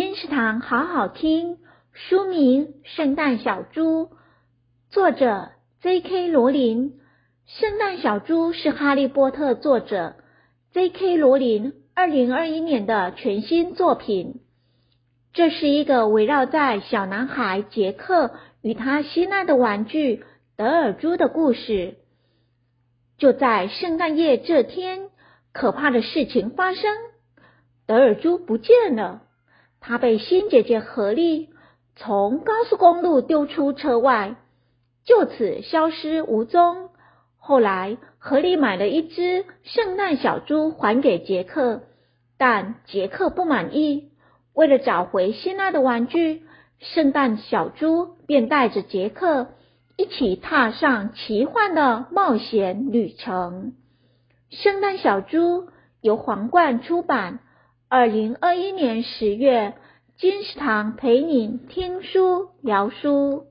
金石堂好好听，书名《圣诞小猪》，作者 J.K. 罗琳。圣诞小猪是哈利波特作者 J.K. 罗琳二零二一年的全新作品。这是一个围绕在小男孩杰克与他心爱的玩具德尔猪的故事。就在圣诞夜这天，可怕的事情发生，德尔猪不见了。他被新姐姐荷丽从高速公路丢出车外，就此消失无踪。后来，荷丽买了一只圣诞小猪还给杰克，但杰克不满意。为了找回心爱的玩具，圣诞小猪便带着杰克一起踏上奇幻的冒险旅程。圣诞小猪由皇冠出版，二零二一年十月，金石堂陪你听书聊书。